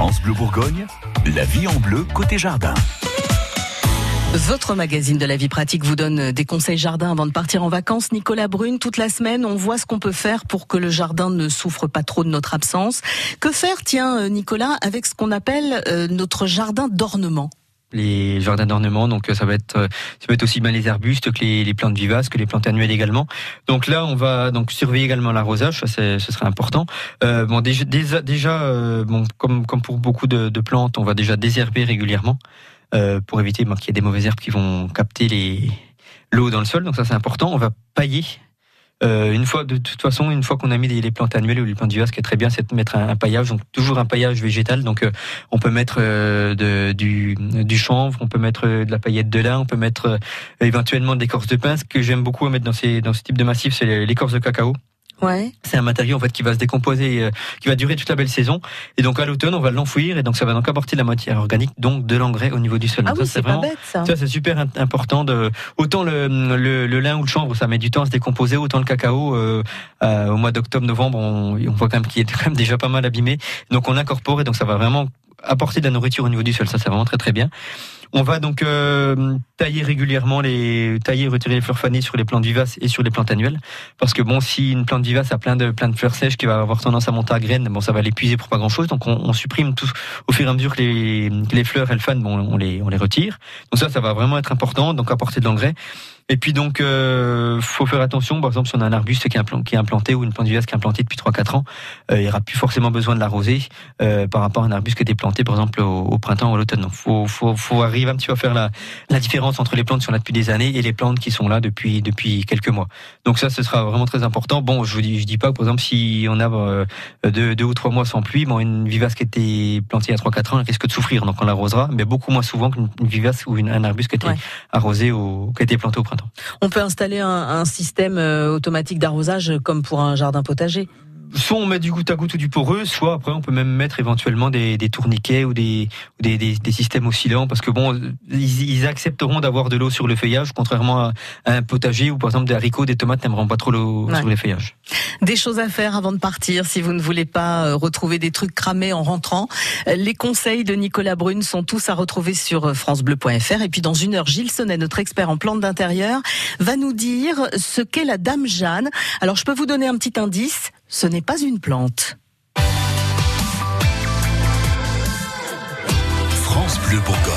France Bleu Bourgogne, la vie en bleu côté jardin. Votre magazine de la vie pratique vous donne des conseils jardin avant de partir en vacances. Nicolas Brune, toute la semaine, on voit ce qu'on peut faire pour que le jardin ne souffre pas trop de notre absence. Que faire, tiens, euh, Nicolas, avec ce qu'on appelle euh, notre jardin d'ornement? Les jardins d'ornement. Donc ça va être ça va être aussi bien les arbustes que les, plantes vivaces, que les plantes annuelles également. Donc là, on va donc surveiller également l'arrosage, ça ce serait important. Euh, bon déjà déjà, bon comme comme pour beaucoup de, plantes, on va déjà désherber régulièrement. Euh, pour éviter qu'il y ait des mauvaises herbes qui vont capter les l'eau dans le sol. Donc ça c'est important. On va pailler. Euh, une fois, de toute façon, une fois qu'on a mis les, plantes annuelles ou les plantes vivaces, ce qui est très bien, c'est de mettre un, paillage, donc toujours un paillage végétal. Donc, euh, on peut mettre de, du, du chanvre, on peut mettre de la paillette de lin, on peut mettre éventuellement de l'écorce de pin. Ce que j'aime beaucoup à mettre dans ces dans ce type de massif, c'est l'écorce de cacao. Ouais. C'est un matériau en fait qui va se décomposer, euh, qui va durer toute la belle saison. Et donc à l'automne, on va l'enfouir et donc ça va donc apporter de la matière organique, donc de l'engrais au niveau du sol. Ah oui, c'est vraiment, ça. ça c'est super important. De autant le, le, le, lin ou le chanvre, ça met du temps à se décomposer, autant le cacao euh, euh, au mois d'octobre-novembre, on, on, voit quand même qu'il est quand même déjà pas mal abîmé. Donc on incorpore et donc ça va vraiment apporter de la nourriture au niveau du sol. Ça c'est vraiment très très bien. On va donc euh, tailler régulièrement les tailler et retirer les fleurs fanées sur les plantes vivaces et sur les plantes annuelles parce que bon si une plante vivace a plein de plein de fleurs sèches qui va avoir tendance à monter à graines bon ça va l'épuiser pour pas grand chose donc on, on, supprime tout au fur et à mesure que les, les fleurs elles fanent bon on les on les retire donc ça ça va vraiment être important donc apporter de l'engrais et puis donc, euh, faut faire attention. Par exemple, si on a un arbuste qui est, implanté ou une plante vivace qui est implantée depuis 3-4 ans, euh, il n'y aura plus forcément besoin de l'arroser euh, par rapport à un arbuste qui été planté, par exemple, au, printemps ou à l'automne. Donc, faut, faut, faut arriver un petit peu à faire la, la différence entre les plantes qui sont là depuis des années et les plantes qui sont là depuis depuis quelques mois. Donc ça, ce sera vraiment très important. Bon, je vous dis, je dis pas, par exemple, si on a euh, deux, deux ou trois mois sans pluie, bon, une vivace qui a été plantée il y a 3-4 ans, elle risque de souffrir. Donc on l'arrosera, mais beaucoup moins souvent qu'une vivace ou une, un arbuste qui a été arrosé ou qui a été planté au printemps. On peut installer un, système euh, automatique d'arrosage comme pour un jardin potager soit on met du goutte à goutte ou du poreux, soit après on peut même mettre éventuellement des, tourniquets ou des, des, des, systèmes oscillants parce que bon, ils, accepteront d'avoir de l'eau sur le feuillage, contrairement à, un potager où par exemple des haricots, des tomates n'aimeront pas trop l'eau sur les feuillages. Des choses à faire avant de partir si vous ne voulez pas euh, retrouver des trucs cramés en rentrant. Euh, les conseils de Nicolas Brune sont tous à retrouver sur euh, francebleu.fr et puis dans une heure, Gilles Sonnet, notre expert en plantes d'intérieur, va nous dire ce qu'est la Dame Jeanne. Alors je peux vous donner un petit indice ce n'est pas une plante. France Bleu Bourgogne.